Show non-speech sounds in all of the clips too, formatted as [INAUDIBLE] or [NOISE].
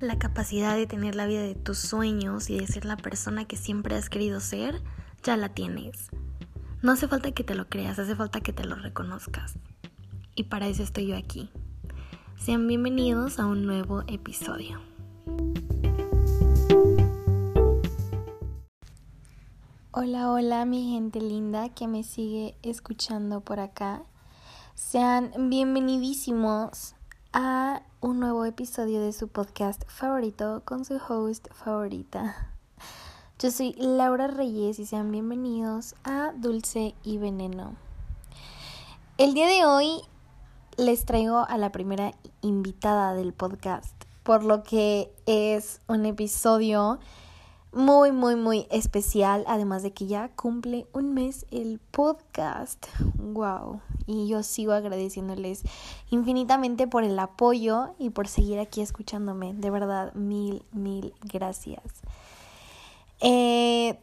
La capacidad de tener la vida de tus sueños y de ser la persona que siempre has querido ser, ya la tienes. No hace falta que te lo creas, hace falta que te lo reconozcas. Y para eso estoy yo aquí. Sean bienvenidos a un nuevo episodio. Hola, hola mi gente linda que me sigue escuchando por acá. Sean bienvenidísimos a un nuevo episodio de su podcast favorito con su host favorita. Yo soy Laura Reyes y sean bienvenidos a Dulce y Veneno. El día de hoy les traigo a la primera invitada del podcast, por lo que es un episodio muy, muy, muy especial, además de que ya cumple un mes el podcast. ¡Wow! Y yo sigo agradeciéndoles infinitamente por el apoyo y por seguir aquí escuchándome. De verdad, mil, mil gracias. Eh,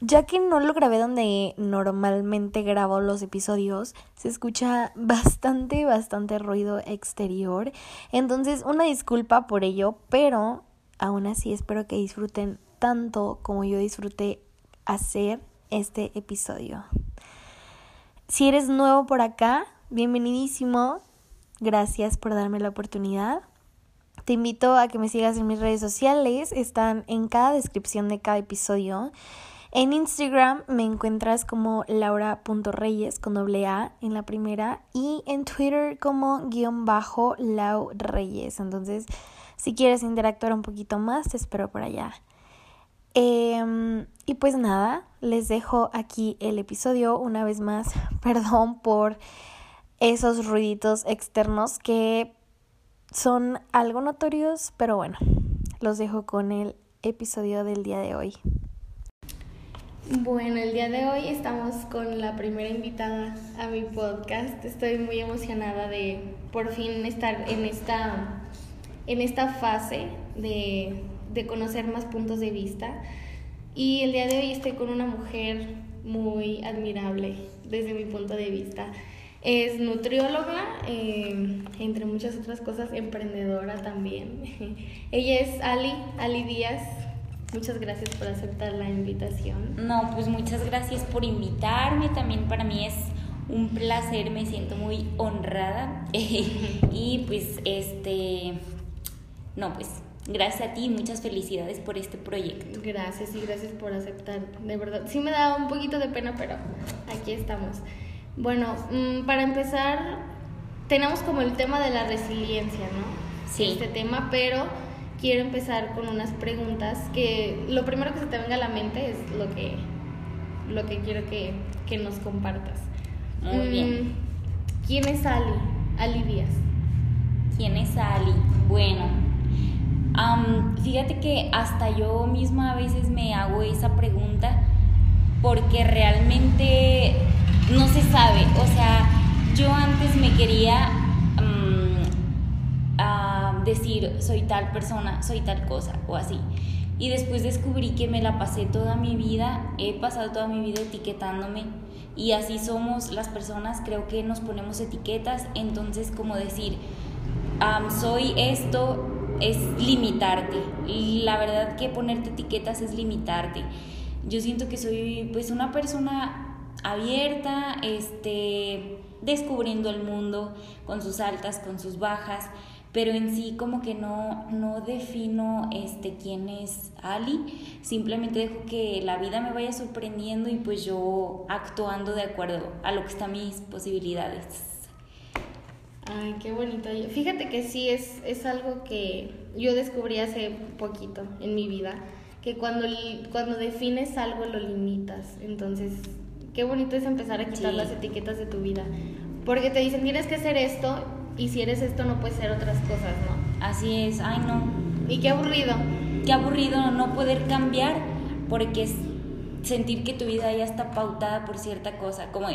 ya que no lo grabé donde normalmente grabo los episodios, se escucha bastante, bastante ruido exterior. Entonces, una disculpa por ello, pero Aún así espero que disfruten tanto como yo disfruté hacer este episodio. Si eres nuevo por acá, bienvenidísimo. Gracias por darme la oportunidad. Te invito a que me sigas en mis redes sociales, están en cada descripción de cada episodio. En Instagram me encuentras como laura.reyes con doble A en la primera y en Twitter como guion bajo lau reyes. Entonces, si quieres interactuar un poquito más, te espero por allá. Em, y pues nada, les dejo aquí el episodio una vez más. [LAUGHS] Perdón por esos ruiditos externos que son algo notorios, pero bueno, los dejo con el episodio del día de hoy. Bueno, el día de hoy estamos con la primera invitada a mi podcast. Estoy muy emocionada de por fin estar en esta en esta fase de, conocer más puntos de vista. Y el día de hoy estoy con una mujer muy admirable desde mi punto de vista. Es nutrióloga, eh, entre muchas otras cosas, emprendedora también. [LAUGHS] Ella es Ali, Ali Díaz. Muchas gracias por aceptar la invitación. No, pues muchas gracias por invitarme. También para mí es un placer, me siento muy honrada. [LAUGHS] y pues este no, pues gracias a ti y muchas felicidades por este proyecto. Gracias y gracias por aceptar. De verdad, sí me da un poquito de pena, pero aquí estamos. Bueno, mm, para empezar, tenemos como el tema de la resiliencia, ¿no? Sí. Este tema, pero quiero empezar con unas preguntas que lo primero que se te venga a la mente es lo que, lo que quiero que, que nos compartas. Muy bien. Mm, ¿Quién es Ali? Ali Díaz. ¿Quién es Ali? Bueno, fíjate que hasta yo misma a veces me hago esa pregunta porque realmente no se sabe. O sea, yo antes me quería decir soy tal persona, soy tal cosa o así. Y después descubrí que me la pasé toda mi vida, he pasado toda mi vida etiquetándome y así somos las personas, creo que nos ponemos etiquetas, entonces como decir, soy esto, es limitarte. La verdad que ponerte etiquetas es limitarte. Yo siento que soy pues una persona abierta, este, descubriendo el mundo con sus altas, con sus bajas, pero en sí como que no, no defino este, quién es Ali, simplemente dejo que la vida me vaya sorprendiendo y pues yo actuando de acuerdo a lo que están mis posibilidades. Ay, qué bonito. Fíjate que sí es, es algo que yo descubrí hace poquito en mi vida, que cuando, cuando defines algo lo limitas. Entonces, qué bonito es empezar a quitar las etiquetas de tu vida. Porque te dicen, tienes que ser esto, y si eres esto no puedes ser otras cosas, ¿no? Así es, ay no. Y qué aburrido. Qué aburrido no poder cambiar, porque es sentir que tu vida ya está pautada por cierta cosa, como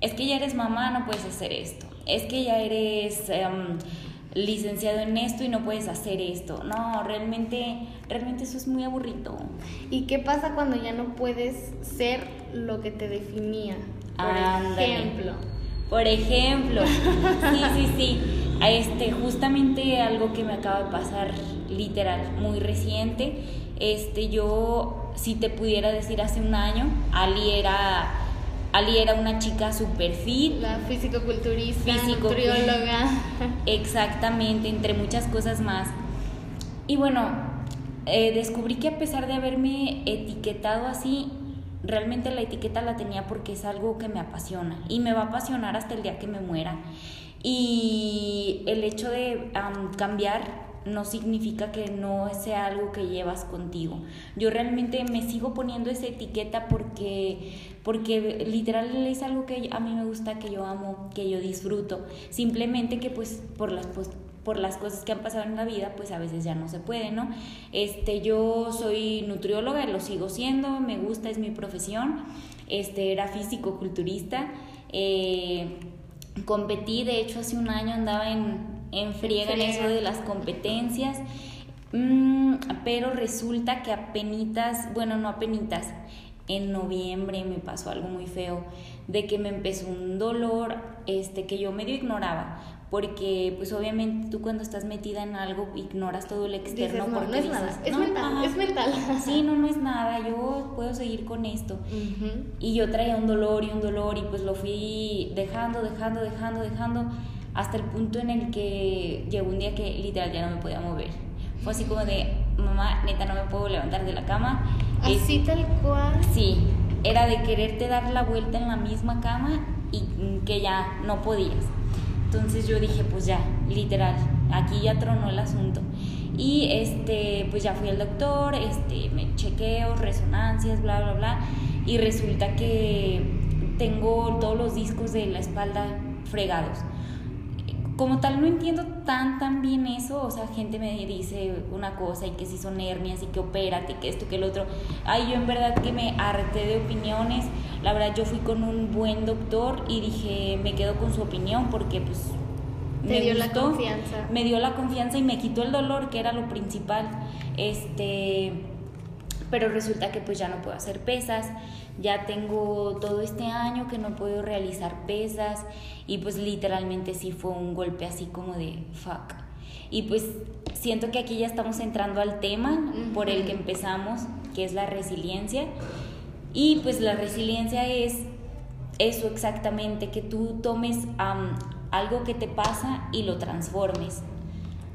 es que ya eres mamá, no puedes hacer esto es que ya eres em, licenciado en esto y no puedes hacer esto. No, realmente, realmente eso es muy aburrido. ¿Y qué pasa cuando ya no puedes ser lo que te definía? Por ejemplo. Por ejemplo. [LAUGHS] Sí, sí, sí. este, justamente algo que me acaba de pasar, literal, muy reciente. Este, yo, si te pudiera decir hace un año, Ali era, Ali era una chica super fit. La físico-culturista, nutrióloga. Exactamente, entre muchas cosas más. Y bueno, eh, descubrí que a pesar de haberme etiquetado así, realmente la etiqueta la tenía porque es algo que me apasiona y me va a apasionar hasta el día que me muera. Y el hecho de cambiar no significa que no sea algo que llevas contigo. Yo realmente me sigo poniendo esa etiqueta porque, porque literal es algo que a mí me gusta, que yo amo, que yo disfruto. Simplemente que pues por las por las cosas que han pasado en la vida, pues a veces ya no se puede, ¿no? Este, yo soy nutrióloga, lo sigo siendo, me gusta, es mi profesión. Este, era físico-culturista. Eh, competí, de hecho, hace un año andaba en, en friega en eso de las competencias. Mm, pero resulta que apenitas, bueno, no apenitas, en noviembre me pasó algo muy feo, de que me empezó un dolor este, que yo medio ignoraba, porque pues obviamente tú cuando estás metida en algo ignoras todo el externo no, porque no es nada, es mental, es [LAUGHS] mental. Sí, no, no es nada, yo puedo seguir con esto. Y yo traía un dolor y un dolor y pues lo fui dejando, dejando, dejando, dejando, hasta el punto en el que llegó un día que literal ya no me podía mover. Fue así como de, mamá, neta, no me puedo levantar de la cama. Así tal cual. Sí, era de quererte dar la vuelta en la misma cama y que ya no podías. Entonces yo dije, pues ya, literal, aquí ya tronó el asunto. Y este, pues ya fui al doctor, este, me chequeo, resonancias, bla, bla, bla. Y resulta que tengo todos los discos de la espalda fregados como tal no entiendo tan tan bien eso, o sea, gente me dice una cosa y que si son hernias y que opérate, que esto, que el otro. Ay, yo en verdad que me harté de opiniones. La verdad yo fui con un buen doctor y dije, me quedo con su opinión porque pues me dio la confianza. Me dio la confianza y me quitó el dolor, que era lo principal. Este, pero resulta que pues ya no puedo hacer pesas ya tengo todo este año que no puedo realizar pesas y pues literalmente sí fue un golpe así como de fuck. Y pues siento que aquí ya estamos entrando al tema por el que empezamos, que es la resiliencia. Y pues la resiliencia es eso exactamente, que tú tomes algo que te pasa y lo transformes.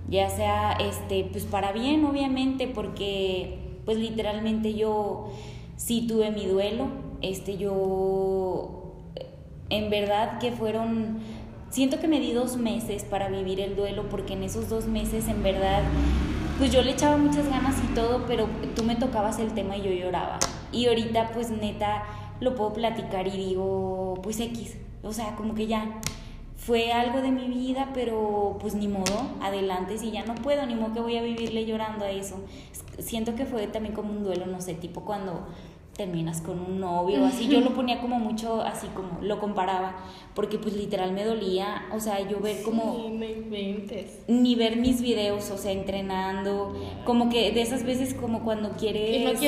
Ya sea este, pues para bien, obviamente, porque pues literalmente yo sí tuve mi duelo. Este, yo, en verdad que fueron, siento que me di dos meses para vivir el duelo, porque en esos dos meses, en verdad, pues yo le echaba muchas ganas y todo, pero tú me tocabas el tema y yo lloraba. Y ahorita, pues neta, lo puedo platicar y digo, pues X, o sea, como que ya fue algo de mi vida, pero pues ni modo, adelante, si ya no puedo, ni modo que voy a vivirle llorando a eso. Siento que fue también como un duelo, no sé, tipo cuando terminas con un novio, así yo lo ponía como mucho, así como lo comparaba, porque pues literal me dolía, o sea, yo ver como... Ni ver mis videos, o sea, entrenando, como que de esas veces como cuando quieres,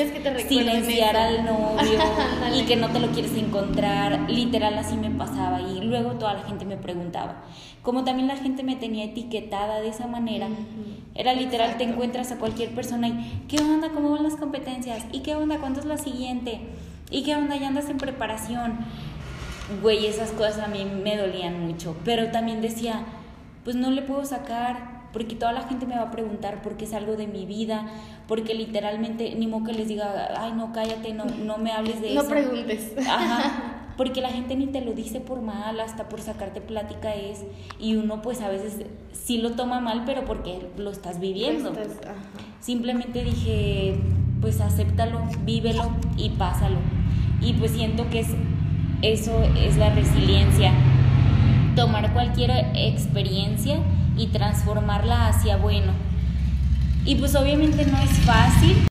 silenciar al novio [LAUGHS] y que no te lo quieres encontrar, literal así me pasaba y luego toda la gente me preguntaba, como también la gente me tenía etiquetada de esa manera, era literal, te encuentras a cualquier persona y, ¿qué onda? ¿Cómo van las competencias? ¿Y qué onda? ¿Cuándo es la siguiente? ¿Y qué onda? ¿Ya andas en preparación? Güey, esas cosas a mí me dolían mucho, pero también decía, pues no le puedo sacar porque toda la gente me va a preguntar por qué es algo de mi vida, porque literalmente ni modo que les diga, ay, no, cállate, no, no me hables de eso. No preguntes. Ajá. [LAUGHS] porque la gente ni te lo dice por mal, hasta por sacarte plática es, y uno pues a veces sí lo toma mal, pero porque lo estás viviendo. Simplemente dije, pues acéptalo, vívelo y pásalo. Y pues siento que es, eso es la resiliencia, tomar cualquier experiencia y transformarla hacia bueno. Y pues obviamente no es fácil,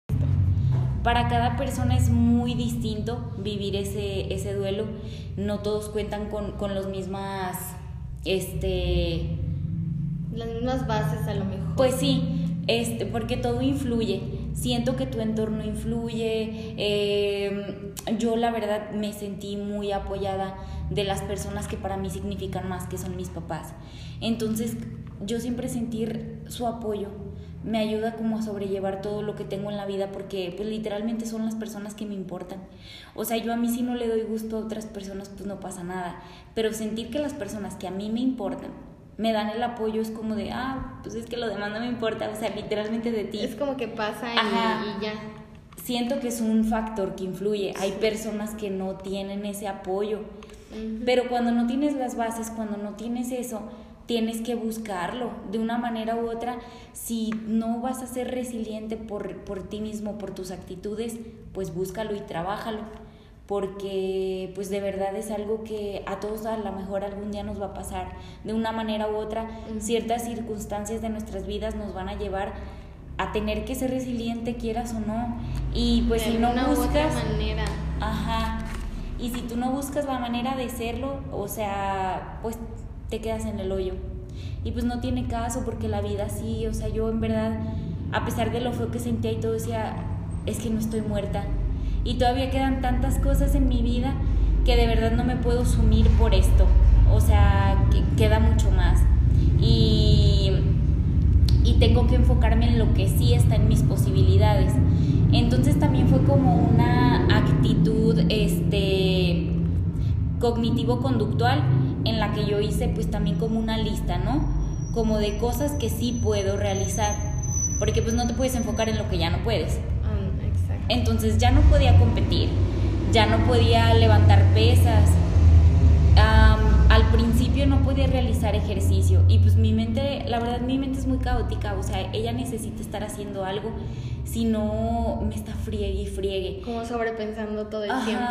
para cada persona es muy distinto vivir ese, ese duelo. No todos cuentan con, con los mismas, este... Las mismas bases a lo mejor. Pues sí, este, porque todo influye. siento que tu entorno influye. Eh, yo la verdad me sentí muy apoyada de las personas que para mí significan más, que son mis papás. Entonces yo siempre sentir su apoyo me ayuda como a sobrellevar todo lo que tengo en la vida porque pues literalmente son las personas que me importan. O sea, yo a mí si no le doy gusto a otras personas pues no pasa nada, pero sentir que las personas que a mí me importan me dan el apoyo es como de, ah, pues es que lo demás no me importa, o sea, literalmente de ti. Es como que pasa y, ya. Siento que es un factor que influye. Hay personas que no tienen ese apoyo, pero cuando no tienes las bases, cuando no tienes eso, tienes que buscarlo de una manera u otra. Si no vas a ser resiliente por, por ti mismo, por tus actitudes, pues búscalo y trabájalo porque pues de verdad es algo que a todos a lo mejor algún día nos va a pasar de una manera u otra. Ciertas circunstancias de nuestras vidas nos van a llevar a tener que ser resiliente, quieras o no. Y pues si no buscas... manera. Ajá. Y si tú no buscas la manera de serlo, o sea, pues te quedas en el hoyo. Y pues no tiene caso porque la vida sí, o sea, yo en verdad, a pesar de lo feo que sentía y todo, decía, es que no estoy muerta y todavía quedan tantas cosas en mi vida que de verdad no me puedo sumir por esto. O sea, que queda mucho más. Y, y tengo que enfocarme en lo que sí está en mis posibilidades. Entonces también fue como una actitud este, cognitivo-conductual en la que yo hice pues también como una lista, ¿no? Como de cosas que sí puedo realizar. Porque pues no te puedes enfocar en lo que ya no puedes. Entonces ya no podía competir, ya no podía levantar pesas. Al principio no podía realizar ejercicio y pues mi mente, la verdad mi mente es muy caótica, o sea, ella necesita estar haciendo algo, si no me está friegue y friegue. Como sobrepensando todo el tiempo.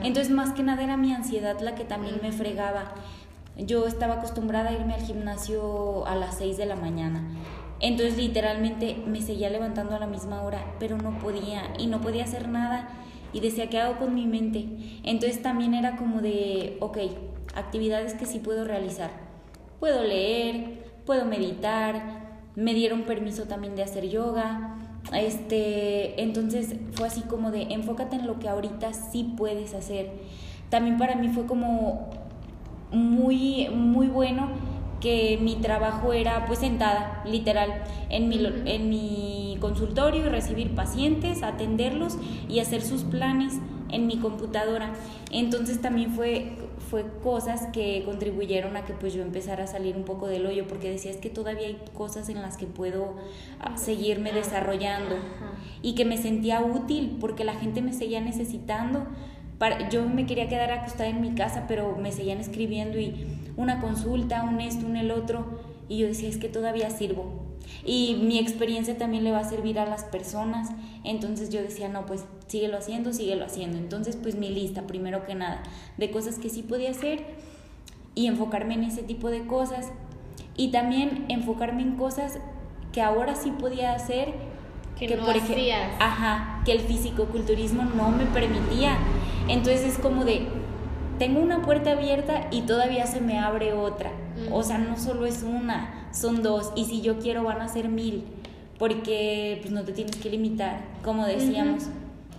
Entonces más que nada era mi ansiedad la que también me fregaba. Yo estaba acostumbrada a irme al gimnasio a las 6 de la mañana entonces literalmente me seguía levantando a la misma hora, pero no podía y no podía hacer nada y decía, ¿qué hago con mi mente? Entonces también era como de, ok, actividades que sí puedo realizar. Puedo leer, puedo meditar, me dieron permiso también de hacer yoga. Este, entonces fue así como de enfócate en lo que ahorita sí puedes hacer. También para mí fue como muy muy bueno que mi trabajo era pues sentada, literal, en mi, en mi consultorio recibir pacientes, atenderlos y hacer sus planes en mi computadora. Entonces también fue, fue cosas que contribuyeron a que pues yo empezara a salir un poco del hoyo, porque decía es que todavía hay cosas en las que puedo ah, seguirme desarrollando y que me sentía útil porque la gente me seguía necesitando. Yo me quería quedar acostada en mi casa, pero me seguían escribiendo y una consulta, un esto, un el otro, y yo decía, es que todavía sirvo. Y mi experiencia también le va a servir a las personas. Entonces yo decía, no, pues síguelo haciendo, síguelo haciendo. Entonces, pues mi lista, primero que nada, de cosas que sí podía hacer y enfocarme en ese tipo de cosas. Y también enfocarme en cosas que ahora sí podía hacer. Que, por ejemplo, ajá, que el fisicoculturismo no me permitía. Entonces es como de, tengo una puerta abierta y todavía se me abre otra. O sea, no solo es una, son dos. Y si yo quiero van a ser mil, porque pues no te tienes que limitar, como decíamos.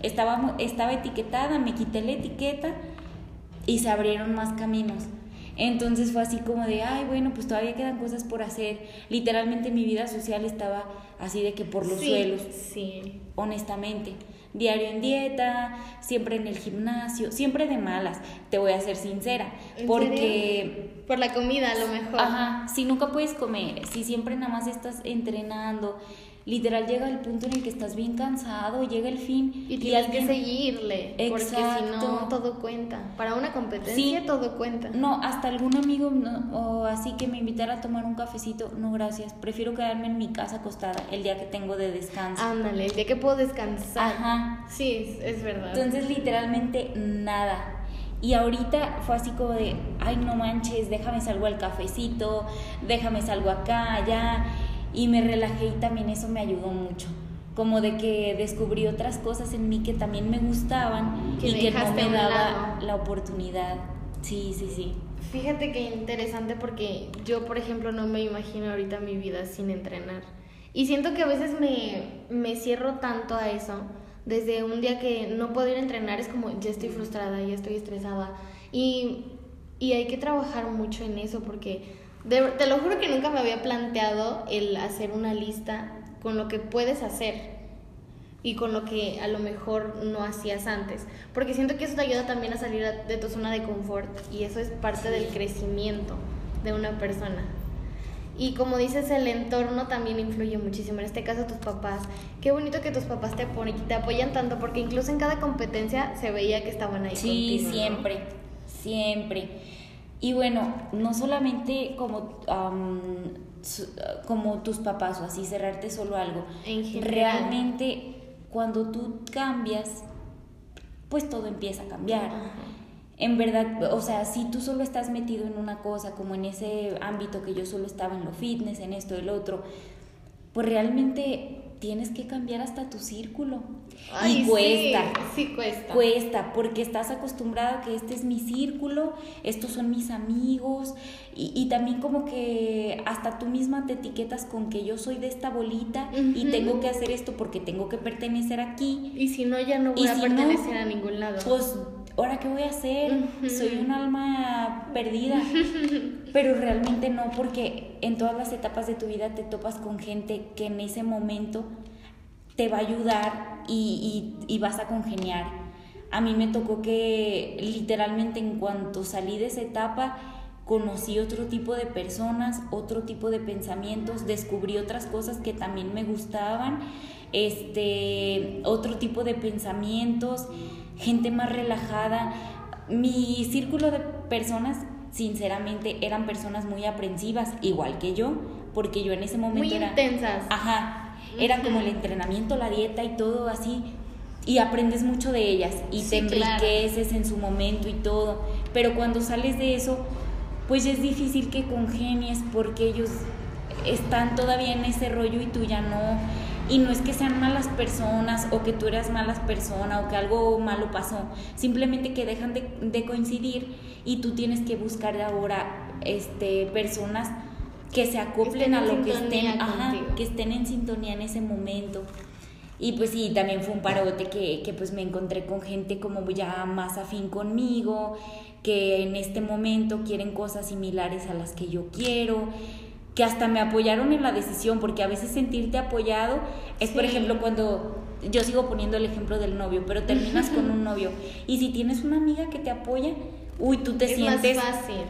estaba, estaba etiquetada, me quité la etiqueta y se abrieron más caminos. Entonces fue así como de, ay, bueno, pues todavía quedan cosas por hacer. Literalmente mi vida social estaba así de que por los suelos. Sí. Honestamente diario en dieta, siempre en el gimnasio, siempre de malas, te voy a ser sincera, porque... Por la comida a lo mejor. Ajá, si nunca puedes comer, si siempre nada más estás entrenando, literal llega el punto en el que estás bien cansado, llega el fin y tienes que seguirle, porque si no todo cuenta. Para una competencia todo cuenta. No, hasta algún amigo o así que me invitara a tomar un cafecito, no gracias, prefiero quedarme en mi casa acostada el día que tengo de descanso. Ándale, el día que puedo descansar. Ajá. Sí, es verdad. Entonces literalmente nada. Y ahorita fue así como de, ay, no manches, déjame salgo al cafecito, déjame salgo acá, allá y me relajé y también eso me ayudó mucho como de que descubrí otras cosas en mí que también me gustaban y que no me daba la oportunidad. Sí, sí, sí. Fíjate que interesante porque yo, por ejemplo, no me imagino ahorita mi vida sin entrenar. Y siento que a veces me, me cierro tanto a eso. Desde un día que no puedo ir a entrenar es como ya estoy frustrada, ya estoy estresada. Y, y hay que trabajar mucho en eso porque te lo juro que nunca me había planteado el hacer una lista con lo que puedes hacer y con lo que a lo mejor no hacías antes. Porque siento que eso te ayuda también a salir de tu zona de confort y eso es parte del crecimiento de una persona. Y como dices, el entorno también influye muchísimo. En este caso, tus papás. Qué bonito que tus papás te, apoyen, te apoyan tanto, porque incluso en cada competencia se veía que estaban ahí. Sí, siempre, siempre. Y bueno, no solamente como, como tus papás o así, cerrarte solo algo. En Realmente, cuando tú cambias, pues todo empieza a cambiar. En verdad, o sea, si tú solo estás metido en una cosa, como en ese ámbito que yo solo estaba en lo fitness, en esto, el otro, pues realmente tienes que cambiar hasta tu círculo. y cuesta. Sí, cuesta. Cuesta, porque estás acostumbrado a que este es mi círculo, estos son mis amigos, y, y también como que hasta tú misma te etiquetas con que yo soy de esta bolita y tengo que hacer esto porque tengo que pertenecer aquí. Y si no, ya no voy a pertenecer a ningún lado. Pues ¿ahora qué voy a hacer? Soy un alma perdida. [LAUGHS] Pero realmente no, porque en todas las etapas de tu vida te topas con gente que en ese momento te va a ayudar y, y, vas a congeniar. A mí me tocó que literalmente en cuanto salí de esa etapa, conocí otro tipo de personas, otro tipo de pensamientos, descubrí otras cosas que también me gustaban, este, otro tipo de pensamientos gente más relajada. Mi círculo de personas, sinceramente, eran personas muy aprensivas, igual que yo, porque yo en ese momento muy era... intensas. Ajá, era como el entrenamiento, la dieta y todo así. Y aprendes mucho de ellas y te enriqueces en su momento y todo. Pero cuando sales de eso, pues es difícil que congenies porque ellos están todavía en ese rollo y tú ya no y no es que sean malas personas o que tú eras malas persona o que algo malo pasó, simplemente que dejan de, coincidir y tú tienes que buscar ahora este, personas que se acoplen a lo que estén, que estén en sintonía en ese momento. Y pues sí, también fue un parote que, que pues me encontré con gente como ya más afín conmigo, que en este momento quieren cosas similares a las que yo quiero que hasta me apoyaron en la decisión, porque a veces sentirte apoyado es, por ejemplo, cuando yo sigo poniendo el ejemplo del novio, pero terminas con un novio y si tienes una amiga que te apoya, uy, tú te sientes más fácil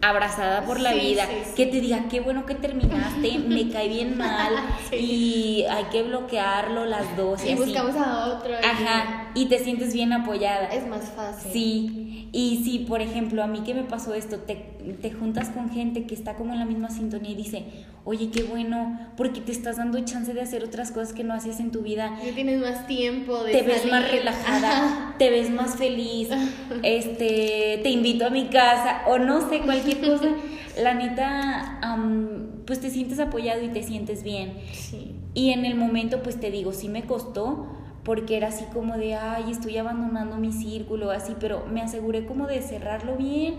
abrazada por la vida, que te diga qué bueno que terminaste, me [LAUGHS] cae bien mal y hay que bloquearlo las dos. Y, buscamos a otro. Ajá, y te sientes bien apoyada. Es más fácil. Sí, y si por ejemplo a mí que me pasó esto, te, te juntas con gente que está como en la misma sintonía y dice, oye, qué bueno, porque te estás dando chance de hacer otras cosas que no hacías en tu vida. Ya tienes más tiempo de Te ves más relajada, te ves más feliz, este, te invito a mi casa, o no sé, cualquier cosa. La neta, pues te sientes apoyado y te sientes bien. Sí. Y en el momento, pues te digo, sí me costó, porque era así como de, ay, estoy abandonando mi círculo, así, pero me aseguré como de cerrarlo bien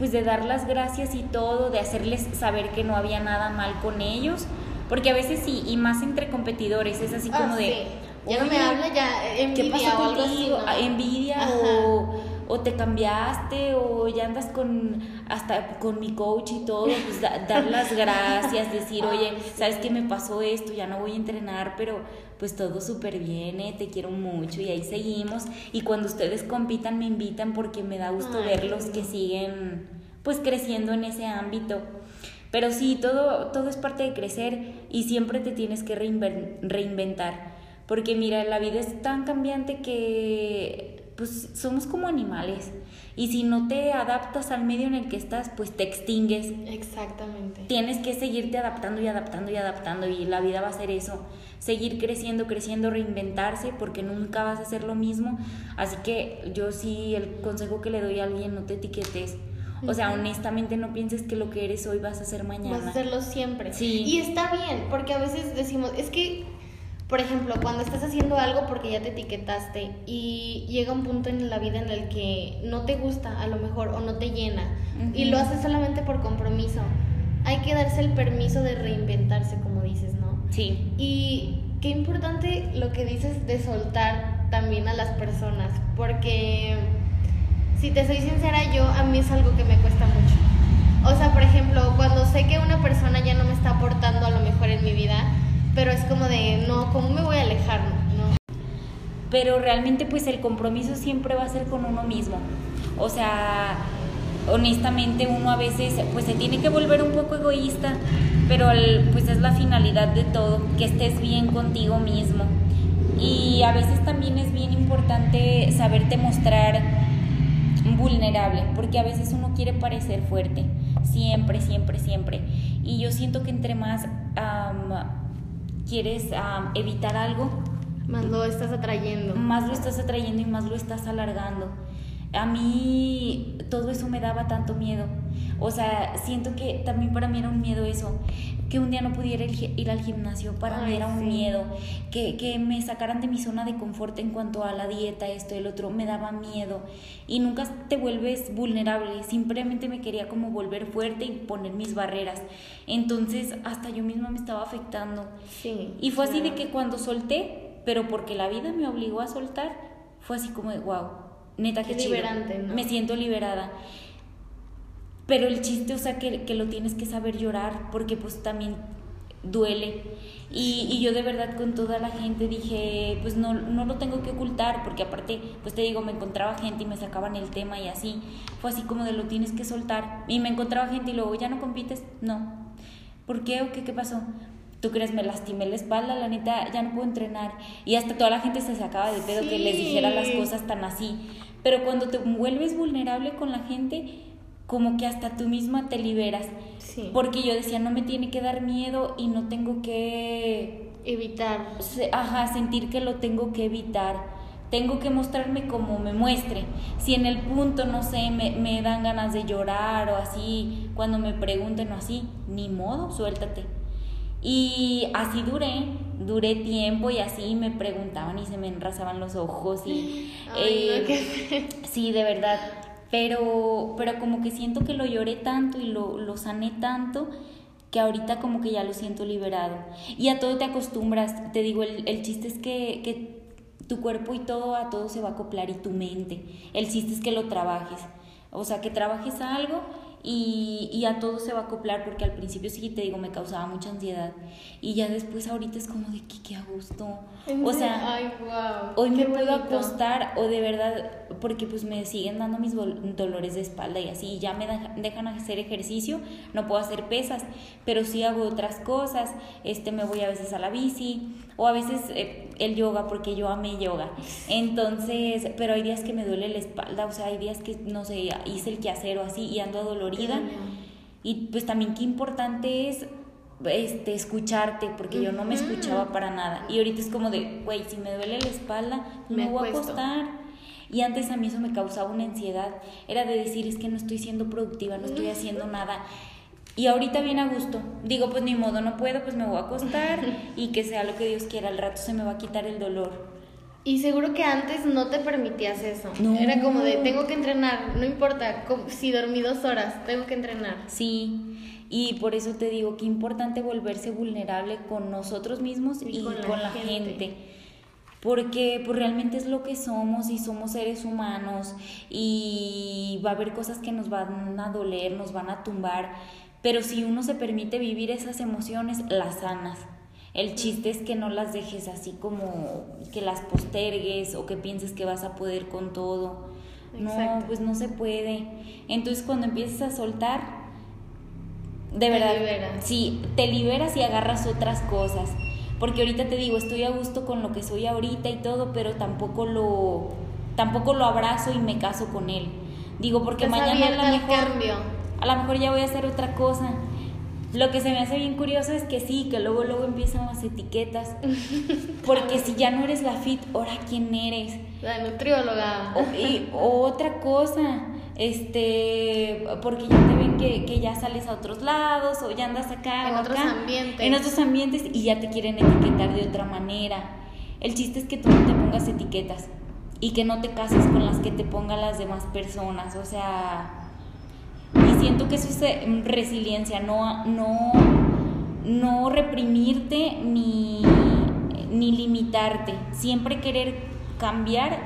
pues de dar las gracias y todo, de hacerles saber que no había nada mal con ellos, porque a veces sí, y más entre competidores, es así como ah, de... Ya no me habla, ya envidia ¿Qué pasa contigo? Envidia o, o, te cambiaste o ya andas con hasta con mi coach y todo, pues dar las [LAUGHS] gracias, decir, oye, ¿sabes qué me pasó esto? Ya no voy a entrenar, pero pues todo súper bien, eh, te quiero mucho y ahí seguimos. Y cuando ustedes compitan me invitan porque me da gusto verlos que siguen pues creciendo en ese ámbito. Pero sí, todo, todo es parte de crecer y siempre te tienes que reinventar. Porque mira, la vida es tan cambiante que pues somos como animales. Y si no te adaptas al medio en el que estás, pues te extingues. Exactamente. Tienes que seguirte adaptando y adaptando y adaptando y la vida va a ser eso seguir creciendo, creciendo, reinventarse, porque nunca vas a hacer lo mismo. Así que yo sí, el consejo que le doy a alguien, no te etiquetes. O sea, honestamente no pienses que lo que eres hoy vas a ser mañana. Vas a hacerlo siempre. Sí. Y está bien, porque a veces decimos, es que, por ejemplo, cuando estás haciendo algo porque ya te etiquetaste y llega un punto en la vida en el que no te gusta a lo mejor o no te llena y lo haces solamente por compromiso hay que darse el permiso de reinventarse, como dices, ¿no? Sí. Y qué importante lo que dices de soltar también a las personas, porque si te soy sincera, yo a mí es algo que me cuesta mucho. O sea, por ejemplo, cuando sé que una persona ya no me está aportando a lo mejor en mi vida, pero es como de, no, ¿cómo me voy a alejar? No. Pero realmente pues el compromiso siempre va a ser con uno mismo. O sea, honestamente uno a veces pues se tiene que volver un poco egoísta, pero pues es la finalidad de todo, que estés bien contigo mismo. Y a veces también es bien importante saberte mostrar vulnerable, porque a veces uno quiere parecer fuerte, siempre, siempre, siempre. Y yo siento que entre más quieres evitar algo, más lo estás atrayendo. Más lo estás atrayendo y más lo estás alargando a mí todo eso me daba tanto miedo. O sea, siento que también para mí era un miedo eso, que un día no pudiera ir al gimnasio, para mí era un miedo, que, que, me sacaran de mi zona de confort en cuanto a la dieta, esto, el otro, me daba miedo. Y nunca te vuelves vulnerable, simplemente me quería como volver fuerte y poner mis barreras. Entonces, hasta yo misma me estaba afectando. Sí, y fue así de que cuando solté, pero porque la vida me obligó a soltar, fue así como de, wow neta que liberante, ¿no? Me siento liberada. Pero el chiste, o sea, que, que, lo tienes que saber llorar, porque pues también duele. Y, y, yo de verdad con toda la gente dije, pues no, no lo tengo que ocultar, porque aparte, pues te digo, me encontraba gente y me sacaban el tema y así. Fue así como de lo tienes que soltar. Y me encontraba gente y luego, ¿ya no compites? No. ¿Por qué o qué, qué pasó? ¿Tú crees? Me lastimé la espalda, la neta, ya no puedo entrenar. Y hasta toda la gente se sacaba de pedo que les dijera las cosas tan así. Pero cuando te vuelves vulnerable con la gente, como que hasta tú misma te liberas. Porque yo decía, no me tiene que dar miedo y no tengo que... Evitar. Ajá, sentir que lo tengo que evitar. Tengo que mostrarme como me muestre. Si en el punto, no sé, me, me dan ganas de llorar o así, cuando me pregunten o así, ni modo, suéltate y así duré, duré tiempo y así me preguntaban y se me enrasaban los ojos y... Eh, sí, de verdad. Pero, pero como que siento que lo lloré tanto y lo, lo sané tanto que ahorita como que ya lo siento liberado. Y a todo te acostumbras, te digo, el, el chiste es que, que tu cuerpo y todo a todo se va a acoplar y tu mente. El chiste es que lo trabajes. O sea, que trabajes algo y, y, a todo se va a acoplar porque al principio sí te digo me causaba mucha ansiedad y ya después ahorita es como de que qué a gusto. O sea hoy me puedo acostar o de verdad porque pues me siguen dando mis dolores de espalda y así ya me dejan hacer ejercicio no puedo hacer pesas pero sí hago otras cosas este me voy a veces a la bici o a veces eh, el yoga porque yo amé yoga. Entonces pero hay días que me duele la espalda o sea hay días que no sé hice el quehacer o así y ando a dolor y pues también qué importante es este, escucharte, porque yo no me escuchaba para nada. Y ahorita es como de, güey, si me duele la espalda, pues me, voy a acostar. Y antes a mí eso me causaba una ansiedad. Era de decir, es que no estoy siendo productiva, no estoy haciendo nada. Y ahorita bien a gusto. Digo, pues ni modo, no puedo, pues me voy a acostar [LAUGHS] y que sea lo que Dios quiera. Al rato se me va a quitar el dolor. Y seguro que antes no te permitías eso. Era como de, tengo que entrenar, no importa, si dormí dos horas, tengo que entrenar. Sí, y por eso te digo que importante volverse vulnerable con nosotros mismos y, con, la, gente. Porque pues, realmente es lo que somos y somos seres humanos y va a haber cosas que nos van a doler, nos van a tumbar, pero si uno se permite vivir esas emociones, las sanas. El chiste es que no las dejes así como que las postergues o que pienses que vas a poder con todo. No, pues no se puede. Entonces cuando empiezas a soltar, de verdad, sí, te liberas y agarras otras cosas. Porque ahorita te digo, estoy a gusto con lo que soy ahorita y todo, pero tampoco lo, tampoco lo abrazo y me caso con él. Digo, porque mañana a lo mejor, a lo mejor ya voy a hacer otra cosa lo que se me hace bien curioso es que sí, que luego luego empiezan las etiquetas. [LAUGHS] Porque si ya no eres la fit, ahora quién eres? La nutrióloga. O, y, otra cosa, este, porque ya te ven que, que, ya sales a otros lados o ya andas acá en otros ambientes. En otros ambientes y ya te quieren etiquetar de otra manera. El chiste es que tú no te pongas etiquetas y que no te cases con las que te pongan las demás personas, o sea, siento que eso es eh, resiliencia, no, no, no reprimirte ni, ni limitarte, siempre querer cambiar,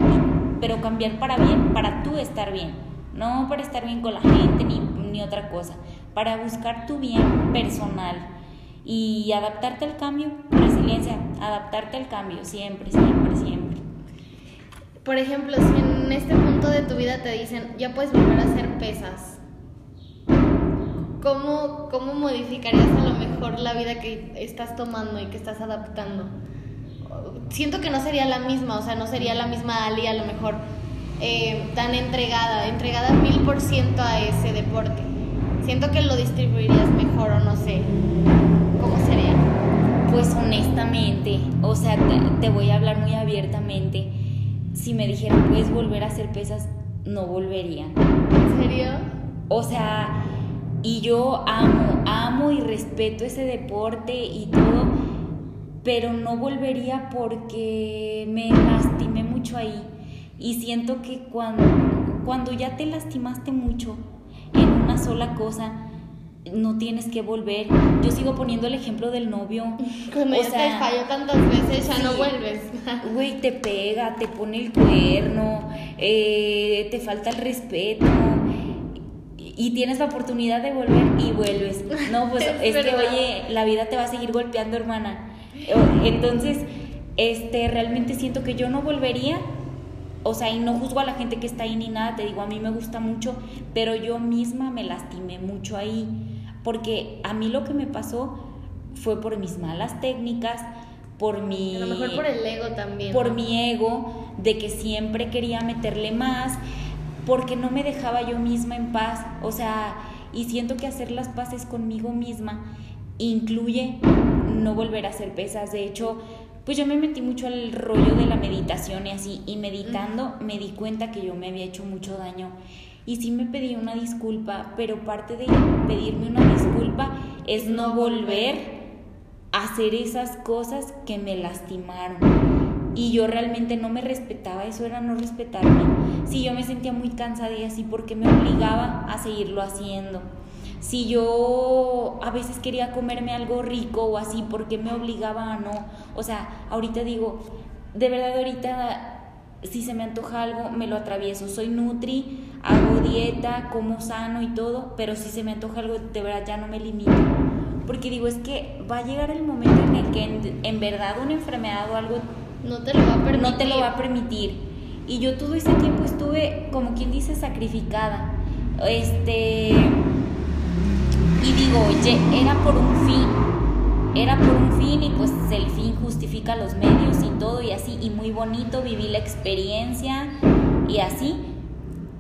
pero cambiar para bien, para tú estar bien, no para estar bien con la gente ni, ni otra cosa, para buscar tu bien personal y adaptarte al cambio, resiliencia, adaptarte al cambio, siempre, siempre, siempre. Por ejemplo, si en este punto de tu vida te dicen, ya puedes volver a hacer pesas, ¿cómo, cómo modificarías a lo mejor la vida que estás tomando y que estás adaptando? Siento que no sería la misma, o sea, no sería la misma Ali a lo mejor eh, tan entregada, entregada mil por ciento a ese deporte. Siento que lo distribuirías mejor o no sé. ¿Cómo sería? Pues honestamente, o sea, te, te voy a hablar muy abiertamente. Si me dijeran, puedes volver a hacer pesas, no volvería. ¿En serio? O sea, y yo amo, amo y respeto ese deporte y todo, pero no volvería porque me lastimé mucho ahí. Y siento que cuando, cuando ya te lastimaste mucho en una sola cosa, no tienes que volver. Yo sigo poniendo el ejemplo del novio. Cuando O ya sea, te falló tantas veces, ya no vuelves. Güey, te pega, te pone el cuerno, eh, te falta el respeto. Y tienes la oportunidad de volver y vuelves. No, [LAUGHS] pues Es es, que, oye, la vida te va a seguir golpeando, hermana. Entonces, este, realmente siento que yo no volvería. O sea, y no juzgo a la gente que está ahí ni nada, te digo, a mí me gusta mucho, pero yo misma me lastimé mucho ahí. Porque a mí lo que me pasó fue por mis malas técnicas, por mi A lo mejor por el ego también. por ¿no? mi ego de que siempre quería meterle más, porque no me dejaba yo misma en paz, o sea, y siento que hacer las paces conmigo misma incluye no volver a hacer pesas, de hecho, pues yo me metí mucho al rollo de la meditación y así, y meditando me di cuenta que yo me había hecho mucho daño. Y sí me pedí una disculpa, pero parte de pedirme una disculpa es no volver hacer esas cosas que me lastimaron. Y yo realmente no me respetaba, eso era no respetarme. Si yo me sentía muy cansada y así, porque me obligaba a seguirlo haciendo? Si yo a veces quería comerme algo rico o así, porque me obligaba a no? O sea, ahorita digo, de verdad ahorita si se me antoja algo, me lo atravieso. Soy nutri, hago dieta, como sano y todo, pero si se me antoja algo, de verdad ya no me limito. Porque digo, es que va a llegar el momento en el que en, en verdad una enfermedad o algo No te lo va a permitir. no te lo va a permitir. Y yo todo ese tiempo estuve, como quien dice, sacrificada. Este. Y digo, oye, era por un fin. Era por un fin y pues el fin justifica los medios y todo y así. Y muy bonito, viví la experiencia y así.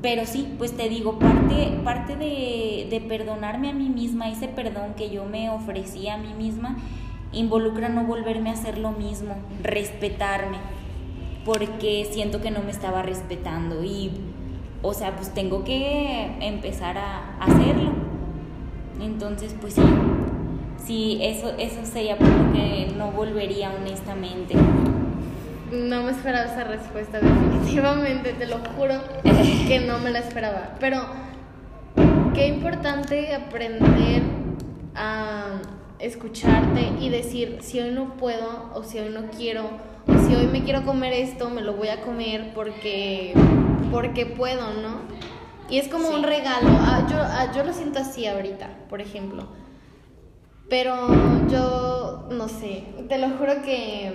Pero sí, pues te digo, parte, parte de, de perdonarme a mí misma, ese perdón que yo me ofrecí a mí misma, involucra no volverme a hacer lo mismo, respetarme, porque siento que no me estaba respetando y, o sea, pues tengo que empezar a hacerlo. Entonces, pues sí, sí, eso, eso sería por lo que no volvería honestamente. No me esperaba esa respuesta, definitivamente, te lo juro que no me la esperaba. Pero qué importante aprender a escucharte y decir si hoy no puedo o si hoy no quiero o si hoy me quiero comer esto, me lo voy a comer porque porque puedo, ¿no? Y es como Sí. un regalo. Ah, yo, ah, yo lo siento así ahorita, por ejemplo. Pero yo no sé, te lo juro que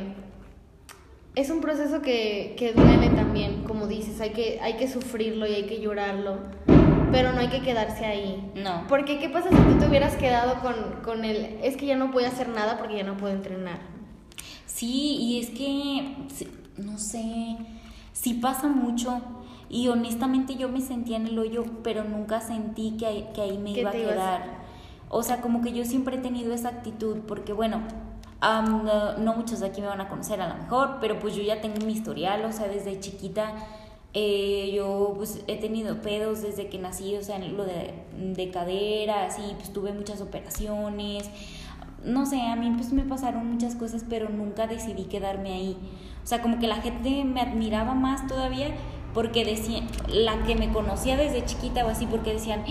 es un proceso que, que duele también, como dices, hay que, hay que sufrirlo y hay que llorarlo, pero no hay que quedarse ahí. No. Porque ¿qué pasa si tú te hubieras quedado con, con el, es que ya no voy a hacer nada porque ya no puedo entrenar? Sí, y es que, no sé, sí pasa mucho. Y honestamente yo me sentía en el hoyo, pero nunca sentí que ahí, que ahí me iba a ibas- quedar. O sea, como que yo siempre he tenido esa actitud, porque bueno, am, no, no muchos de aquí me van a conocer a lo mejor, pero pues yo ya tengo mi historial, o sea, desde chiquita eh, yo pues he tenido pedos desde que nací, o sea, en lo de, de cadera, así, pues tuve muchas operaciones, no sé, a mí pues me pasaron muchas cosas, pero nunca decidí quedarme ahí. O sea, como que la gente me admiraba más todavía porque decían, la que me conocía desde chiquita o así, porque decían,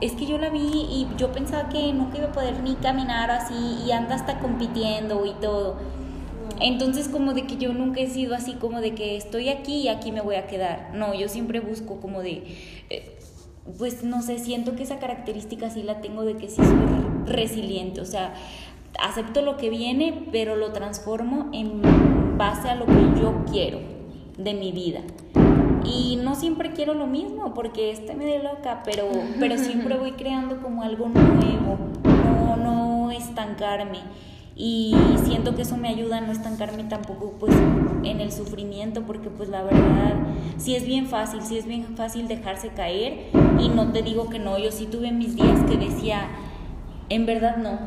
es que yo la vi y yo pensaba que nunca iba a poder ni caminar así y anda hasta compitiendo y todo. Entonces como de que yo nunca he sido así como de que estoy aquí y aquí me voy a quedar. No, yo siempre busco como de, eh, pues no sé, siento que esa característica sí la tengo de que sí soy resiliente. O sea, acepto lo que viene, pero lo transformo en base a lo que yo quiero de mi vida. Y no siempre quiero lo mismo, porque estoy medio loca, pero, pero siempre [LAUGHS] voy creando como algo nuevo, no, no estancarme. Y siento que eso me ayuda a no estancarme tampoco pues en el sufrimiento, porque pues la verdad, sí es bien fácil, sí es bien fácil dejarse caer. Y no te digo que no, yo sí tuve mis días que decía, en verdad no,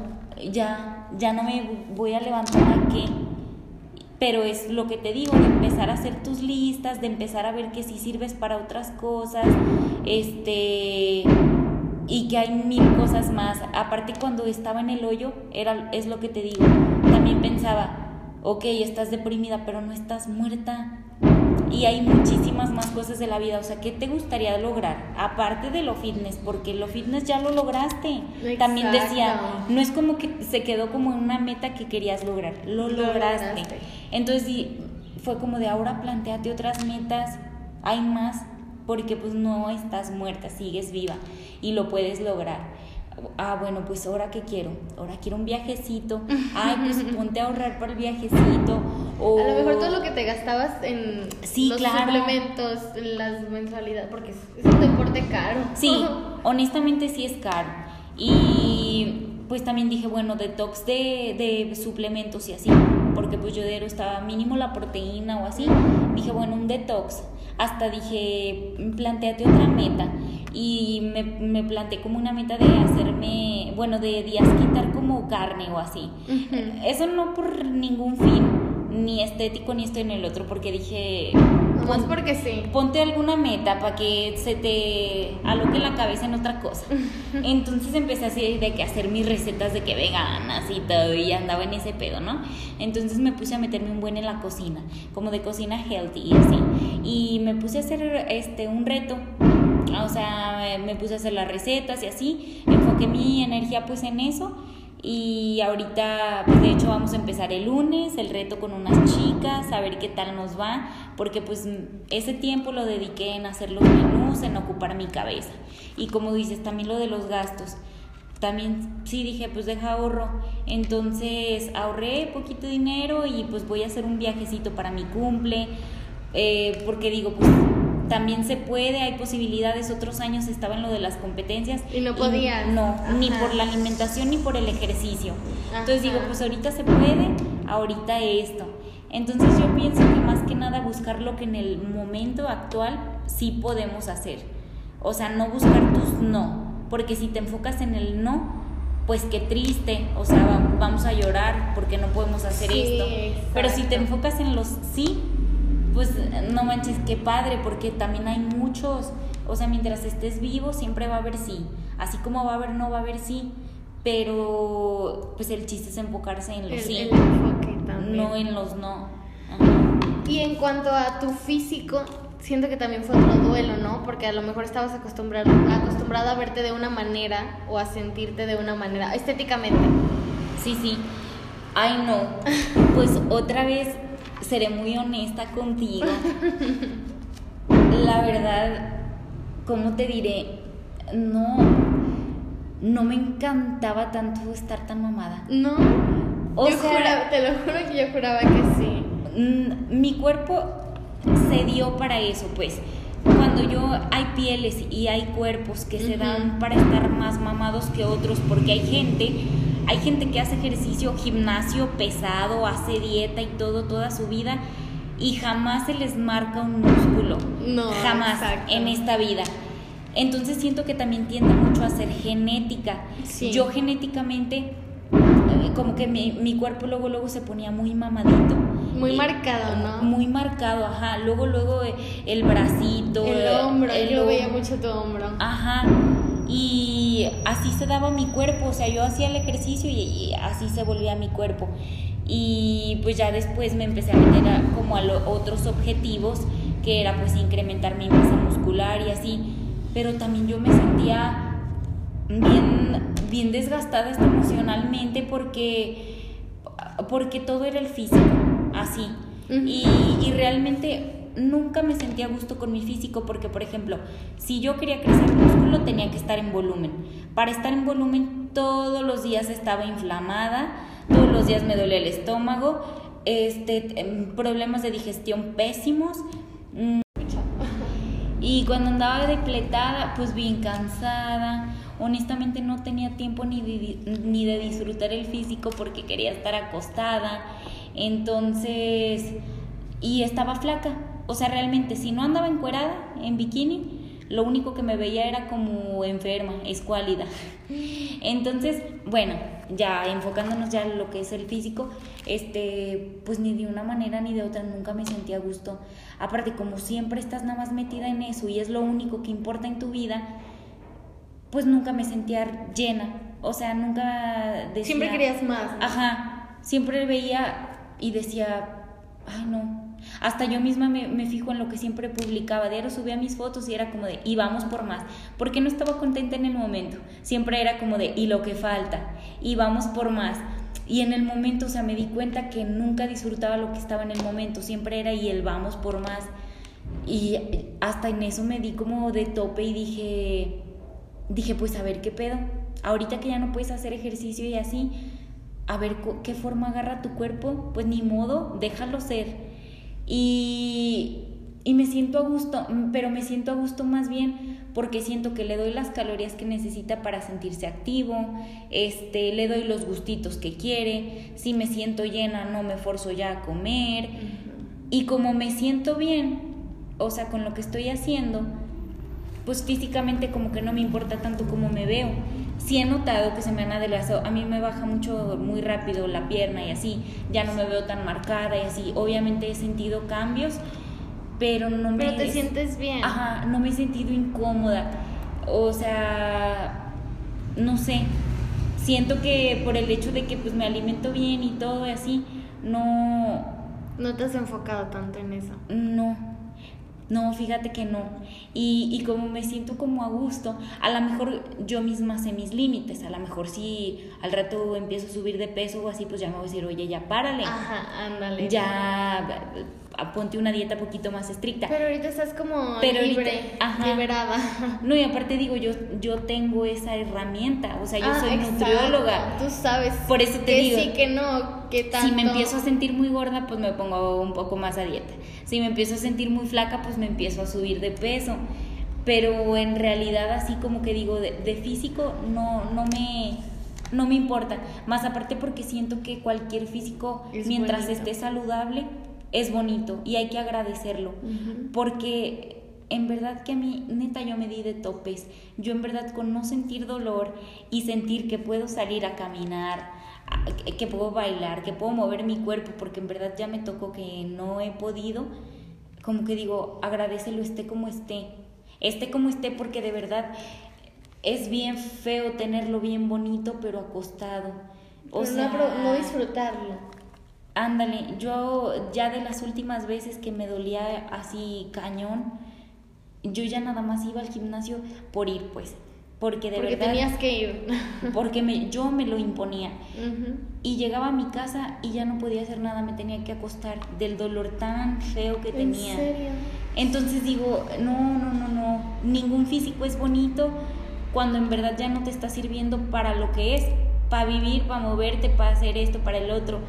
ya, ya no me voy a levantar a qué pero es lo que te digo, de empezar a hacer tus listas, de empezar a ver que sí sirves para otras cosas, este, y que hay mil cosas más. Aparte cuando estaba en el hoyo, era, es lo que te digo, también pensaba, ok, estás deprimida, pero no estás muerta, y hay muchísimas más cosas de la vida. O sea, ¿qué te gustaría lograr? Aparte de lo fitness, porque lo fitness ya lo lograste. También decía, no es como que se quedó como en una meta que querías lograr, lo, lograste. Entonces fue como de ahora planteate otras metas, hay más, porque pues no estás muerta, sigues viva y lo puedes lograr ah, bueno, pues ahora qué quiero, ahora quiero un viajecito, ay, pues [LAUGHS] ponte a ahorrar para el viajecito. O... A lo mejor todo lo que te gastabas en sí, los claro. suplementos, las mensualidades, porque es, un deporte caro. Sí, [LAUGHS] honestamente sí es caro. Y pues también dije, bueno, detox de, de suplementos y así, porque pues yo estaba mínimo la proteína o así. Dije, bueno, un detox. Hasta dije, planteate otra meta y me, me planteé como una meta de hacerme, bueno, de días quitar como carne o así. Eso no por ningún fin, ni estético ni esto en el otro, porque dije... Más porque sí. Ponte alguna meta para que se te aloque la cabeza en otra cosa. [LAUGHS] Entonces empecé así de que hacer mis recetas de que veganas y todo, y andaba en ese pedo, ¿no? Entonces me puse a meterme un buen en la cocina, como de cocina healthy y así. Y me puse a hacer este un reto o sea, me puse a hacer las recetas y así, enfoqué mi energía pues en eso y ahorita pues de hecho vamos a empezar el lunes el reto con unas chicas, a ver qué tal nos va, porque pues ese tiempo lo dediqué en hacer los menús, en ocupar mi cabeza y como dices también lo de los gastos. También sí dije, pues deja ahorro. Entonces ahorré poquito dinero y pues voy a hacer un viajecito para mi cumple. Eh, porque digo, pues también se puede, hay posibilidades. Otros años estaba en lo de las competencias. Y no podía. No, ni por la alimentación ni por el ejercicio. Entonces digo, pues ahorita se puede, ahorita esto. Entonces yo pienso que más que nada buscar lo que en el momento actual sí podemos hacer. O sea, no buscar tus no, porque si te enfocas en el no, pues qué triste, o sea, vamos a llorar porque no podemos hacer esto. Pero si te enfocas en los sí, pues no manches, qué padre, porque también hay muchos, o sea, mientras estés vivo siempre va a haber sí, así como va a haber no, va a haber sí, pero pues el chiste es enfocarse en los sí, no en los no. Y en cuanto a tu físico, siento que también fue otro duelo, ¿no? Porque a lo mejor estabas acostumbrado, acostumbrado a verte de una manera o a sentirte de una manera, estéticamente. Sí, sí. Ay, no. Pues otra vez seré muy honesta contigo. [LAUGHS] La verdad, ¿cómo te diré? No, no me encantaba tanto estar tan mamada. No. O sea, te lo juro que yo juraba que sí. Mm, mi cuerpo se dio para eso, pues. Cuando yo hay pieles y hay cuerpos que se dan para estar más mamados que otros, porque hay gente hay gente que hace ejercicio, gimnasio pesado, hace dieta y todo toda su vida y jamás se les marca un músculo. No. Jamás en esta vida. Entonces siento que también tiende mucho a ser genética. Yo genéticamente eh, como que mi, mi, cuerpo luego luego se ponía muy mamadito. Muy marcado, ¿no? Muy marcado, ajá. Luego luego eh, el bracito. El hombro, yo veía mucho tu hombro. Ajá y así se daba mi cuerpo, o sea, yo hacía el ejercicio y, así se volvía mi cuerpo. Y pues ya después me empecé a meter como a otros objetivos, que era pues incrementar mi masa muscular y así, pero también yo me sentía bien, bien desgastada emocionalmente porque, porque todo era el físico, así. y, y realmente nunca me sentía a gusto con mi físico porque, por ejemplo, si yo quería crecer músculo tenía que estar en volumen. Para estar en volumen todos los días estaba inflamada, todos los días me dolía el estómago, este, em, problemas de digestión pésimos. Mm. Y cuando andaba depletada, pues bien cansada. Honestamente no tenía tiempo ni ni de disfrutar el físico porque quería estar acostada. Entonces, y estaba flaca. O sea, realmente, si no andaba encuerada en bikini, lo único que me veía era como enferma, escuálida. [LAUGHS] Entonces, bueno, ya enfocándonos ya en lo que es el físico, este, pues ni de una manera ni de otra nunca me sentía a gusto. Aparte, como siempre estás nada más metida en eso y es lo único que importa en tu vida, pues nunca me sentía llena. O sea, nunca decía... Siempre querías más. Ajá, siempre veía y decía, ay no, hasta yo misma me, me, fijo en lo que siempre publicaba. Diario subía mis fotos y era como de, y vamos por más. Porque no estaba contenta en el momento. Siempre era como de, y lo que falta, y vamos por más. Y en el momento, o sea, me di cuenta que nunca disfrutaba lo que estaba en el momento. Siempre era, y el vamos por más. Y hasta en eso me di como de tope y dije, dije, pues a ver qué pedo. Ahorita que ya no puedes hacer ejercicio y así, a ver qué forma agarra tu cuerpo, pues ni modo, déjalo ser y, y me siento a gusto, pero me siento a gusto más bien porque siento que le doy las calorías que necesita para sentirse activo, este, le doy los gustitos que quiere, si me siento llena no me forzo ya a comer. Y como me siento bien, o sea, con lo que estoy haciendo, pues físicamente como que no me importa tanto cómo me veo sí he notado que se me han adelgazado. A mí me baja mucho, muy rápido la pierna y así. Ya no me veo tan marcada y así. Obviamente he sentido cambios, pero no me... Pero te sientes bien. Ajá, no me he sentido incómoda. O sea, no sé. Siento que por el hecho de que pues me alimento bien y todo y así, no... No te has enfocado tanto en eso. No, no, fíjate que no. Y, y como me siento como a gusto, a lo mejor yo misma sé mis límites, a lo mejor si al rato empiezo a subir de peso o así, pues ya me voy a decir, oye, ya párale. Ajá, ándale. Ya ponte una dieta poquito más estricta. Pero ahorita estás como libre, liberada. No, y aparte digo, yo, yo tengo esa herramienta, o sea, yo ah, soy nutrióloga. Tú sabes. Por eso te que digo. sí, que no, que tanto. Si me empiezo a sentir muy gorda, pues me pongo un poco más a dieta. Si me empiezo a sentir muy flaca, pues me empiezo a subir de peso. Pero en realidad así como que digo, de, de físico no, no me no me importa. Más aparte porque siento que cualquier físico, mientras esté saludable, es bonito y hay que agradecerlo. Porque en verdad que a mí, neta, yo me di de topes. Yo en verdad con no sentir dolor y sentir que puedo salir a caminar, que puedo bailar, que puedo mover mi cuerpo, porque en verdad ya me tocó que no he podido, como que digo, agradecelo, esté como esté. Esté como esté porque de verdad es bien feo tenerlo bien bonito, pero acostado. O sea, no, no disfrutarlo. Ándale, yo ya de las últimas veces que me dolía así cañón, yo ya nada más iba al gimnasio por ir, pues. Porque de porque verdad. tenías que ir. [LAUGHS] porque me, yo me lo imponía. Y llegaba a mi casa y ya no podía hacer nada, me tenía que acostar del dolor tan feo que tenía. ¿En serio? Entonces digo, no, no, no, no. Ningún físico es bonito cuando en verdad ya no te está sirviendo para lo que es, para vivir, para moverte, para hacer esto, para el otro.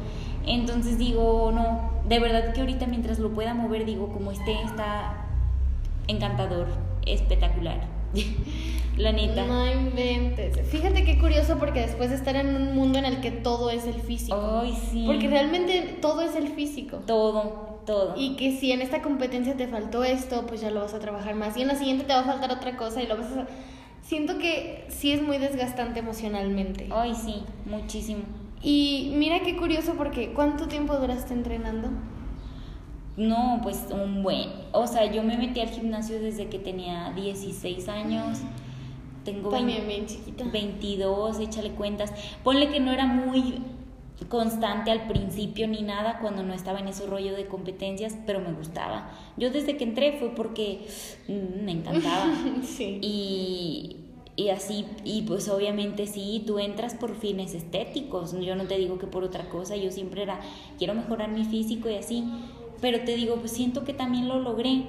Entonces digo, no, de verdad que ahorita mientras lo pueda mover, digo, como esté, está encantador, espectacular. [LAUGHS] La neta. No inventes. Fíjate qué curioso porque después de estar en un mundo en el que todo es el físico. Ay, sí. Porque realmente todo es el físico. Todo, todo. Y que si en esta competencia te faltó esto, pues ya lo vas a trabajar más. Y en la siguiente te va a faltar otra cosa y lo vas a... Siento que sí es muy desgastante emocionalmente. Ay, sí, muchísimo. Y mira qué curioso porque ¿cuánto tiempo duraste entrenando? No, pues un buen. O sea, yo me metí al gimnasio desde que tenía 16 años. Tengo También bien chiquita. 22, échale cuentas. Ponle que no era muy constante al principio ni nada cuando no estaba en ese rollo de competencias, pero me gustaba. Yo desde que entré fue porque me encantaba. [LAUGHS] sí. Y y así, y pues obviamente sí, tú entras por fines estéticos, yo no te digo que por otra cosa, yo siempre era, quiero mejorar mi físico y así, pero te digo, pues siento que también lo logré,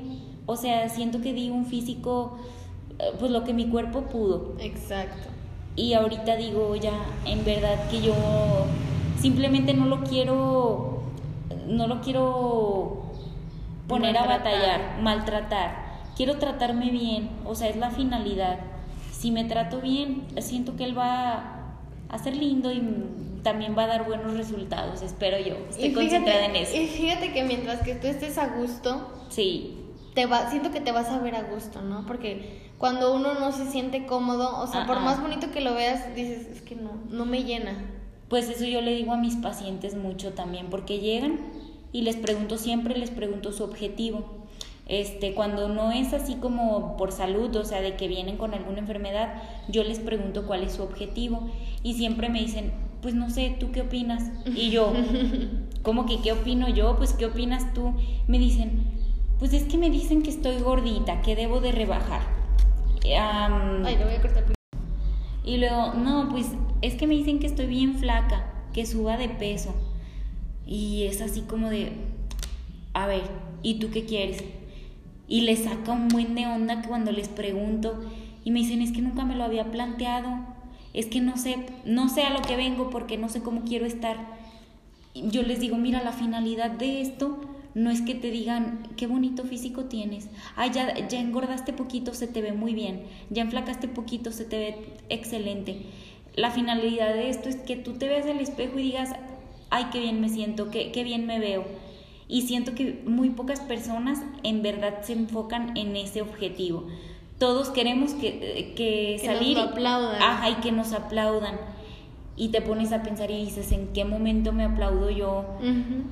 o sea, siento que di un físico, eh, pues lo que mi cuerpo pudo. Exacto. Y ahorita digo ya, en verdad que yo simplemente no lo quiero, no lo quiero poner a batallar, maltratar. Quiero tratarme bien, o sea, es la finalidad. Si me trato bien, siento que él va a ser lindo y también va a dar buenos resultados, espero yo. Estoy concentrada en eso. Y fíjate que mientras que tú estés a gusto, sí. Te va, siento que te vas a ver a gusto, ¿no? Porque cuando uno no se siente cómodo, o sea, por más bonito que lo veas, dices, es que no, no me llena. Pues eso yo le digo a mis pacientes mucho también, porque llegan y les pregunto siempre, les pregunto su objetivo. Este, cuando no es así como por salud, o sea, de que vienen con alguna enfermedad, yo les pregunto cuál es su objetivo y siempre me dicen, pues no sé, ¿tú qué opinas? Y yo, [LAUGHS] ¿cómo que qué opino yo? Pues ¿qué opinas tú? Me dicen, pues es que me dicen que estoy gordita, que debo de rebajar. Ay, lo voy a cortar. Y luego, no, pues es que me dicen que estoy bien flaca, que suba de peso. Y es así como de, a ver, ¿y tú qué quieres? Y les saca un buen de onda cuando les pregunto y me dicen, es que nunca me lo había planteado, es que no sé, no sé a lo que vengo porque no sé cómo quiero estar. Yo les digo, mira, la finalidad de esto no es que te digan qué bonito físico tienes, ay, ya, ya engordaste poquito, se te ve muy bien, ya enflacaste poquito, se te ve excelente. La finalidad de esto es que tú te veas al espejo y digas, ay, qué bien me siento, qué, qué bien me veo. Y siento que muy pocas personas en verdad se enfocan en ese objetivo. Todos queremos que, que, salir. Nos aplaudan. Ajá, y que nos aplaudan y te pones a pensar y dices, ¿en qué momento me aplaudo yo?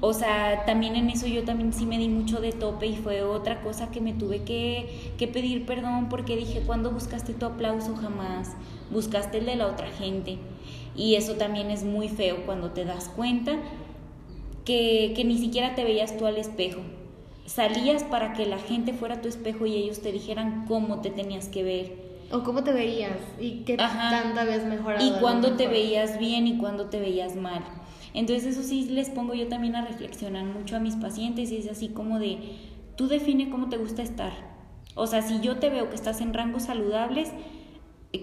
O sea, también en eso yo también sí me di mucho de tope y fue otra cosa que me tuve que, que pedir perdón porque dije, ¿cuándo buscaste tu aplauso? Jamás. Buscaste el de la otra gente. Y eso también es muy feo cuando te das cuenta que, que ni siquiera te veías tú al espejo. Salías para que la gente fuera tu espejo y ellos te dijeran cómo te tenías que ver o cómo te veías y qué tanta vez mejorado. Y cuándo te veías bien y cuándo te veías mal. Entonces eso sí les pongo yo también a reflexionar mucho a mis pacientes y es así como de, tú define cómo te gusta estar. O sea, si yo te veo que estás en rangos saludables,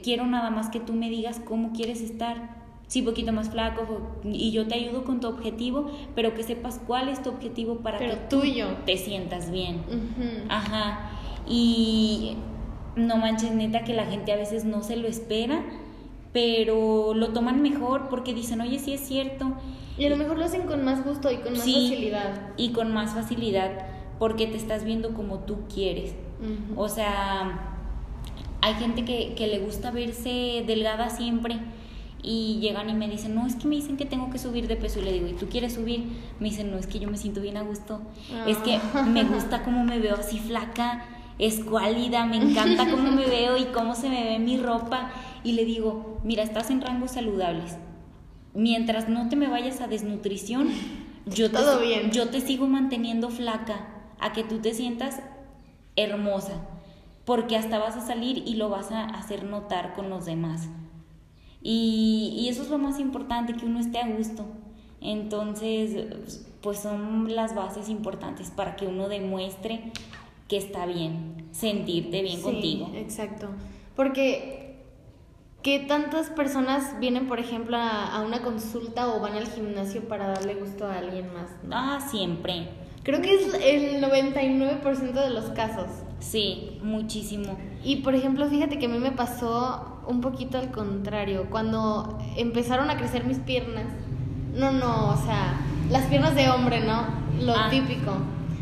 quiero nada más que tú me digas cómo quieres estar. Sí, poquito más flaco y yo te ayudo con tu objetivo, pero que sepas cuál es tu objetivo para que tuyo. te sientas bien. Ajá. Y no manches, neta que la gente a veces no se lo espera, pero lo toman mejor porque dicen, oye, sí es cierto. Y a lo mejor lo hacen con más gusto y con más facilidad. Y con más facilidad, porque te estás viendo como tú quieres. O sea, hay gente que, que le gusta verse delgada siempre y llegan y me dicen, no, es que me dicen que tengo que subir de peso y le digo, ¿y tú quieres subir? Me dicen, no, es que yo me siento bien a gusto, es que ah. me gusta cómo me veo así flaca, escuálida, me encanta cómo me veo y cómo se me ve mi ropa. Y le digo, mira, estás en rangos saludables. Mientras no te me vayas a desnutrición, yo te, bien. yo te sigo manteniendo flaca a que tú te sientas hermosa, porque hasta vas a salir y lo vas a hacer notar con los demás. Y, y eso es lo más importante, que uno esté a gusto. Entonces, pues son las bases importantes para que uno demuestre que está bien, sentirte bien contigo. Exacto. Porque ¿qué tantas personas vienen, por ejemplo, a, una consulta o van al gimnasio para darle gusto a alguien más? Ah, siempre. Creo que es el 99% de los casos. Sí, muchísimo. Y por ejemplo, fíjate que a mí me pasó un poquito al contrario. Cuando empezaron a crecer mis piernas, no, no, o sea, las piernas de hombre, ¿no? Lo ah. típico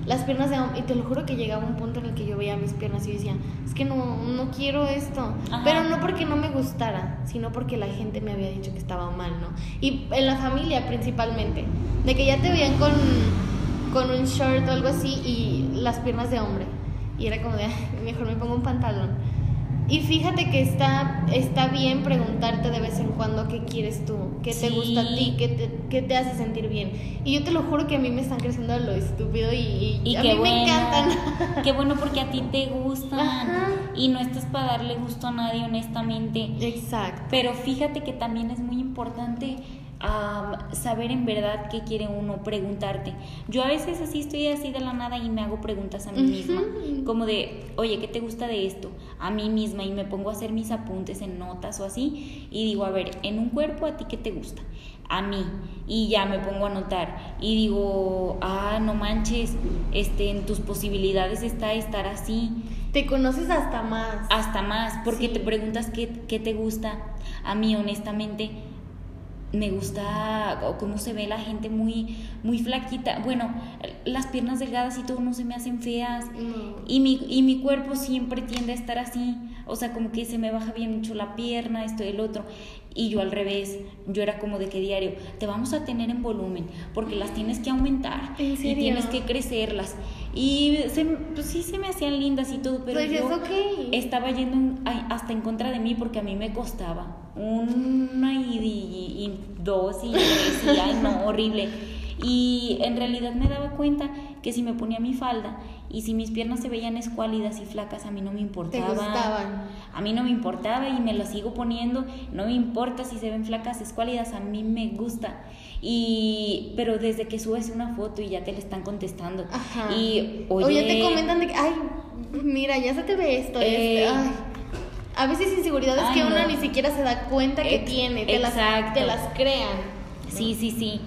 las piernas de hombre, y te lo juro que llegaba un punto en el que yo veía mis piernas y decía, es que no, no quiero esto, pero no porque no me gustara, sino porque la gente me había dicho que estaba mal, ¿no? Y en la familia principalmente, de que ya te veían con, con un short o algo así y las piernas de hombre, y era como de, mejor me pongo un pantalón. Y fíjate que está, está bien preguntarte de vez en cuando qué quieres tú, qué te gusta a ti, qué te, qué te hace sentir bien. Y yo te lo juro que a mí me están creciendo lo estúpido y, y a mí bueno, me encantan. [LAUGHS] Qué bueno porque a ti te gustan Ajá. y no estás para darle gusto a nadie honestamente. Exacto. Pero fíjate que también es muy importante am, saber en verdad qué quiere uno, preguntarte. Yo a veces así estoy así de la nada y me hago preguntas a mí misma, como de, oye, ¿qué te gusta de esto? A mí misma y me pongo a hacer mis apuntes en notas o así y digo, a ver, en un cuerpo a ti qué te gusta? A mí y ya me pongo a anotar y digo, ah, no manches, este, en tus posibilidades está estar así Te conoces hasta más. hasta más, porque Sí. te preguntas qué, qué te gusta. A mí, honestamente, me gusta o cómo se ve la gente muy, muy flaquita. Bueno, las piernas delgadas y todo no se me hacen feas. No. Y mi, y mi cuerpo siempre tiende a estar así. O sea, como que se me baja bien mucho la pierna, esto y el otro. Y yo al revés, yo era como de que diario, te vamos a tener en volumen, porque las tienes que aumentar. ¿En Y tienes que crecerlas. Y se, pues sí se me hacían lindas y todo, pero Pues es yo estaba yendo hasta en contra de mí porque a mí me costaba. Una y, y- y dos y ay no, [LAUGHS] horrible. Y en realidad me daba cuenta que si me ponía mi falda y si mis piernas se veían escuálidas y flacas, a mí no me Te importaba. gustaban. A mí no me importaba y me las sigo poniendo. No me importa si se ven flacas, escuálidas, a mí me gusta. Y, pero desde que subes una foto y ya te le están contestando. Ajá. Y, o oye, ya te comentan de que, ay, mira, ya se te ve esto. Este, ay. A veces inseguridades Ay, que uno no. ni siquiera se da cuenta que Ex- tiene, te las, te las crean. Sí, sí, sí.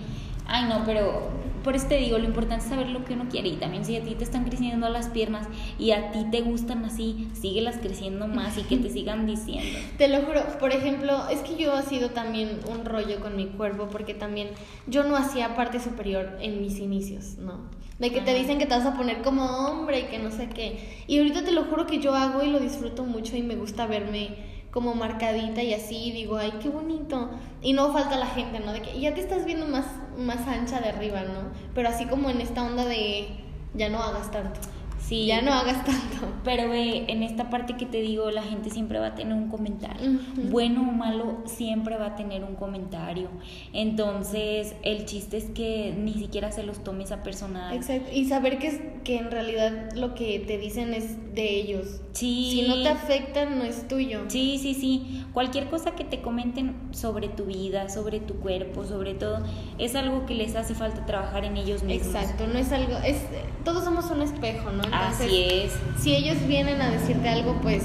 Ay, no, pero por eso te digo, lo importante es saber lo que uno quiere. Y también si a ti te están creciendo las piernas y a ti te gustan así, síguelas creciendo más y que te sigan diciendo. [LAUGHS] Te lo juro, por ejemplo, es que yo ha sido también un rollo con mi cuerpo porque también yo no hacía parte superior en mis inicios, ¿no? De que te dicen que te vas a poner como hombre y que no sé qué. Y ahorita te lo juro que yo hago y lo disfruto mucho y me gusta verme como marcadita y así, digo, ay, qué bonito. Y no falta la gente, ¿no? De que ya te estás viendo más, más ancha de arriba, ¿no? Pero así como en esta onda de ya no hagas tanto. Sí. Ya no hagas tanto. [LAUGHS] Pero ve, en esta parte que te digo, la gente siempre va a tener un comentario. Ujú. Bueno o malo, siempre va a tener un comentario. Entonces, el chiste es que ni siquiera se los tomes a personal. Exacto. Y saber que, que en realidad lo que te dicen es de ellos. Sí. Si no te afecta, no es tuyo. Sí, sí, sí. Cualquier cosa que te comenten sobre tu vida, sobre tu cuerpo, sobre todo, es algo que les hace falta trabajar en ellos mismos. Exacto, no es algo, es todos somos un espejo, ¿no? Entonces, Así es, Si ellos vienen a decirte algo, pues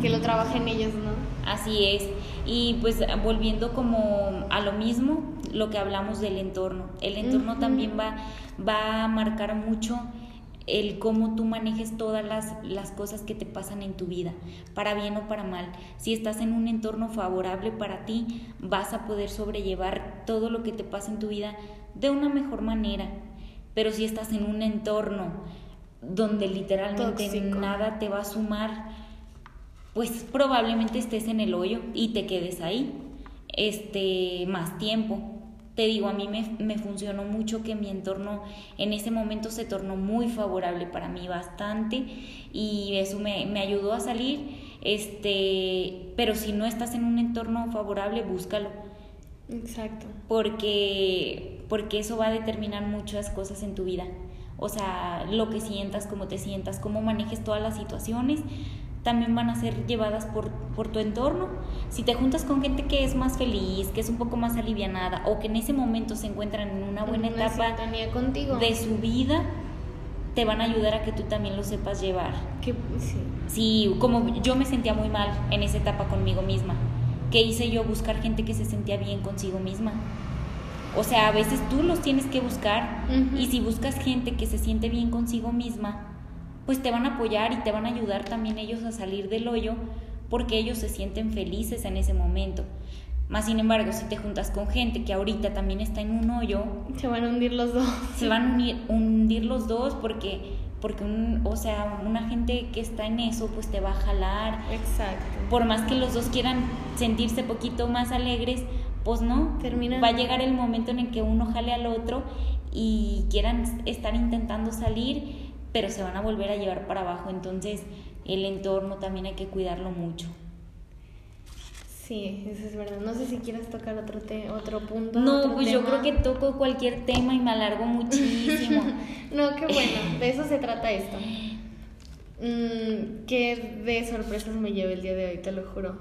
que lo trabajen ellos, ¿no? así es. Y pues volviendo como a lo mismo, lo que hablamos del entorno. El entorno también va, va a marcar mucho el cómo tú manejes todas las, las cosas que te pasan en tu vida, para bien o para mal. Si estás en un entorno favorable para ti, vas a poder sobrellevar todo lo que te pasa en tu vida de una mejor manera. Pero si estás en un entorno donde literalmente Tóxico. nada te va a sumar, pues probablemente estés en el hoyo y te quedes ahí este más tiempo. Te digo, a mí me, me funcionó mucho que mi entorno en ese momento se tornó muy favorable para mí bastante y eso me, me ayudó a salir. Este, pero si no estás en un entorno favorable, búscalo Exacto. porque, porque eso va a determinar muchas cosas en tu vida. O sea, lo que sientas, cómo te sientas, cómo manejes todas las situaciones, también van a ser llevadas por, por tu entorno. Si te juntas con gente que es más feliz, que es un poco más alivianada o que en ese momento se encuentran en una buena Una etapa contigo. de su vida, te van a ayudar a que tú también lo sepas llevar. Que, sí. Sí, como yo me sentía muy mal en esa etapa conmigo misma. ¿Qué hice yo? Buscar gente que se sentía bien consigo misma. O sea, a veces tú los tienes que buscar y si buscas gente que se siente bien consigo misma, pues te van a apoyar y te van a ayudar también ellos a salir del hoyo porque ellos se sienten felices en ese momento. Más sin embargo, si te juntas con gente que ahorita también está en un hoyo, Se van a hundir los dos. se van a unir- hundir los dos porque, porque un, o sea, una gente que está en eso, pues te va a jalar. Exacto. Por más que los dos quieran sentirse poquito más alegres, pues no. Terminan- Va a llegar el momento en el que uno jale al otro y quieran estar intentando salir, pero se van a volver a llevar para abajo. Entonces, el entorno también hay que cuidarlo mucho. Sí, eso es verdad. No sé si quieres tocar otro, te otro punto. No, otro pues yo creo que toco cualquier tema y me alargo muchísimo. [LAUGHS] no, qué bueno, de eso se trata esto. Mm, qué de sorpresas me llevé el día de hoy, te lo juro.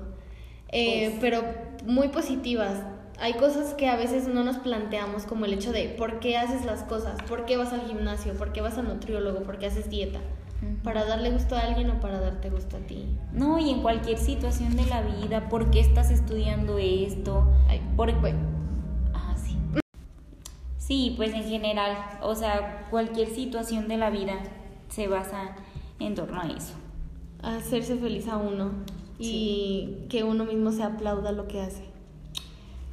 Eh, Pues- Pero muy positivas. Hay cosas que a veces no nos planteamos, como el hecho de por qué haces las cosas, por qué vas al gimnasio, por qué vas al nutriólogo, por qué haces dieta. ¿Para darle gusto a alguien o para darte gusto a ti? No, y en cualquier situación de la vida, ¿por qué estás estudiando esto? ¿Por. Ah, sí. Sí, pues en general, o sea, cualquier situación de la vida se basa en torno a eso. Hacerse feliz a uno y que uno mismo se aplauda lo que hace.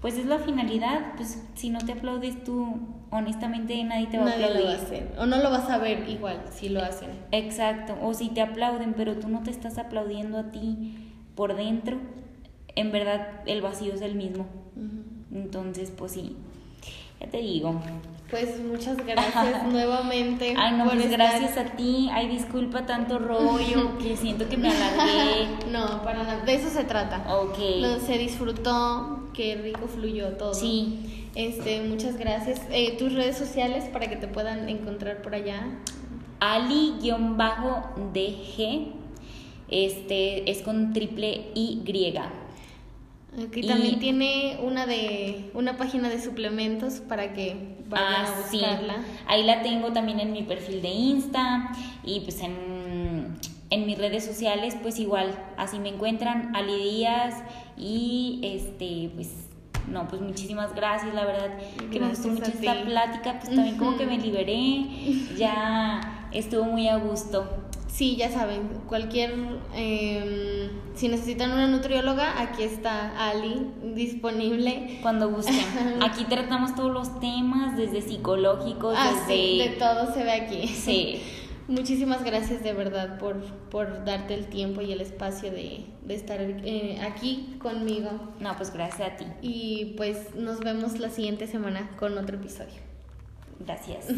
Pues es la finalidad, pues si no te aplaudes tú, honestamente nadie te va a Nadie lo aplaudir. va a hacer. O no lo vas a ver igual si lo hacen. Exacto, o si te aplauden, pero tú no te estás aplaudiendo a ti por dentro, en verdad el vacío es el mismo. Entonces, pues sí, ya te digo. Pues muchas gracias [LAUGHS] nuevamente. Ay, no, por pues estar- gracias a ti. Ay, disculpa tanto rollo, que siento que me alargué. [LAUGHS] No, para nada. De eso se trata. Ok. Lo- se disfrutó, qué rico fluyó todo. Sí. Este, muchas gracias. Eh, tus redes sociales para que te puedan encontrar por allá. Ali-DG, este es con triple Y. Aquí Y- también tiene una de una página de suplementos para que vayan Ah, a sí. buscarla. Ahí la tengo también en mi perfil de Insta y pues en, en mis redes sociales, pues igual, así me encuentran, Ali Díaz y este, pues, no, pues muchísimas gracias, la verdad, que me gustó mucho esta ti. plática, pues también como que me liberé, ya estuvo muy a gusto. Sí, ya saben, cualquier, eh, si necesitan una nutrióloga, aquí está Ali disponible. Cuando gusten. [LAUGHS] Aquí tratamos todos los temas, desde psicológicos, Ah, desde... sí, de todo se ve aquí. Sí. Muchísimas gracias de verdad por, por darte el tiempo y el espacio de, de estar eh, aquí conmigo. No, pues gracias a ti. Y pues nos vemos la siguiente semana con otro episodio. Gracias. [LAUGHS]